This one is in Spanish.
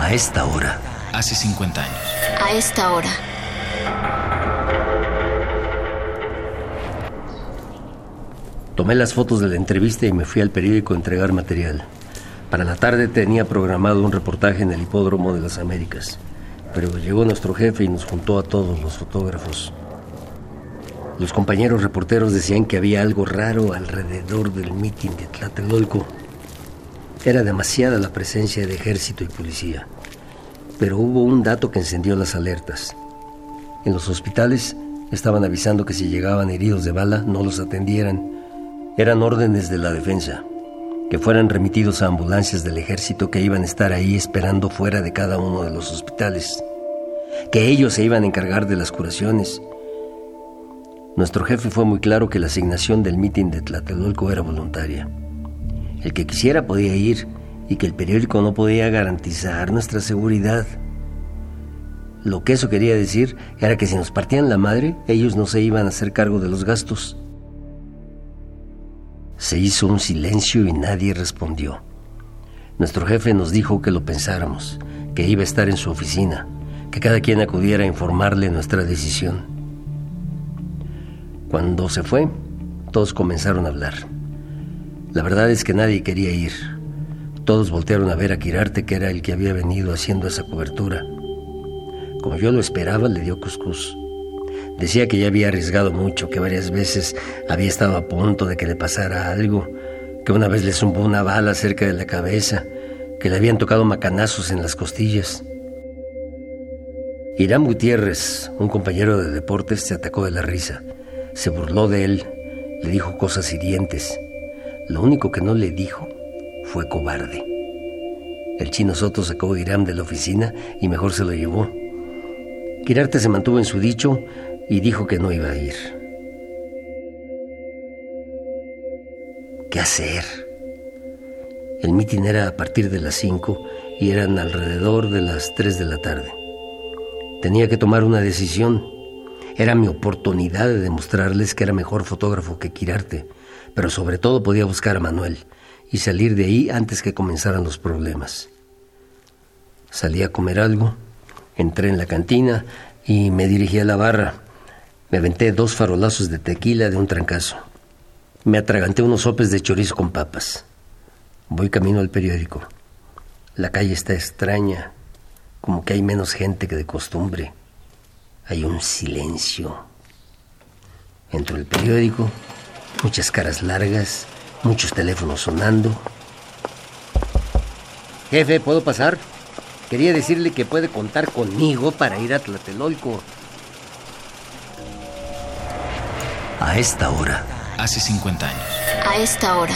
A esta hora. Hace 50 años. A esta hora. Tomé las fotos de la entrevista y me fui al periódico a entregar material. Para la tarde tenía programado un reportaje en el hipódromo de las Américas, pero llegó nuestro jefe y nos juntó a todos los fotógrafos. Los compañeros reporteros decían que había algo raro alrededor del mitin de Tlatelolco. Era demasiada la presencia de ejército y policía. Pero hubo un dato que encendió las alertas. En los hospitales estaban avisando que si llegaban heridos de bala no los atendieran. Eran órdenes de la defensa, que fueran remitidos a ambulancias del ejército que iban a estar ahí esperando fuera de cada uno de los hospitales, que ellos se iban a encargar de las curaciones. Nuestro jefe fue muy claro que la asignación del mitin de Tlatelolco era voluntaria. El que quisiera podía ir y que el periódico no podía garantizar nuestra seguridad. Lo que eso quería decir era que si nos partían la madre, ellos no se iban a hacer cargo de los gastos. Se hizo un silencio y nadie respondió. Nuestro jefe nos dijo que lo pensáramos, que iba a estar en su oficina, que cada quien acudiera a informarle nuestra decisión. Cuando se fue, todos comenzaron a hablar. La verdad es que nadie quería ir. Todos voltearon a ver a Quirarte, que era el que había venido haciendo esa cobertura. Como yo lo esperaba, le dio cuscús. Decía que ya había arriesgado mucho, que varias veces había estado a punto de que le pasara algo, que una vez le zumbó una bala cerca de la cabeza, que le habían tocado macanazos en las costillas. Irán Gutiérrez, un compañero de deportes, se atacó de la risa. Se burló de él, le dijo cosas hirientes. Lo único que no le dijo fue cobarde. El chino Soto sacó a Irán de la oficina y mejor se lo llevó. Quirarte se mantuvo en su dicho y dijo que no iba a ir. ¿Qué hacer? El mitin era a partir de las 5 y eran alrededor de las 3 de la tarde. Tenía que tomar una decisión. Era mi oportunidad de demostrarles que era mejor fotógrafo que Quirarte, pero sobre todo podía buscar a Manuel y salir de ahí antes que comenzaran los problemas. Salí a comer algo, entré en la cantina y me dirigí a la barra. Me aventé dos farolazos de tequila de un trancazo. Me atraganté unos sopes de chorizo con papas. Voy camino al periódico. La calle está extraña, como que hay menos gente que de costumbre. Hay un silencio. Entro al periódico, muchas caras largas, muchos teléfonos sonando. Jefe, ¿puedo pasar? Quería decirle que puede contar conmigo para ir a Tlatelolco. A esta hora. Hace 50 años. A esta hora.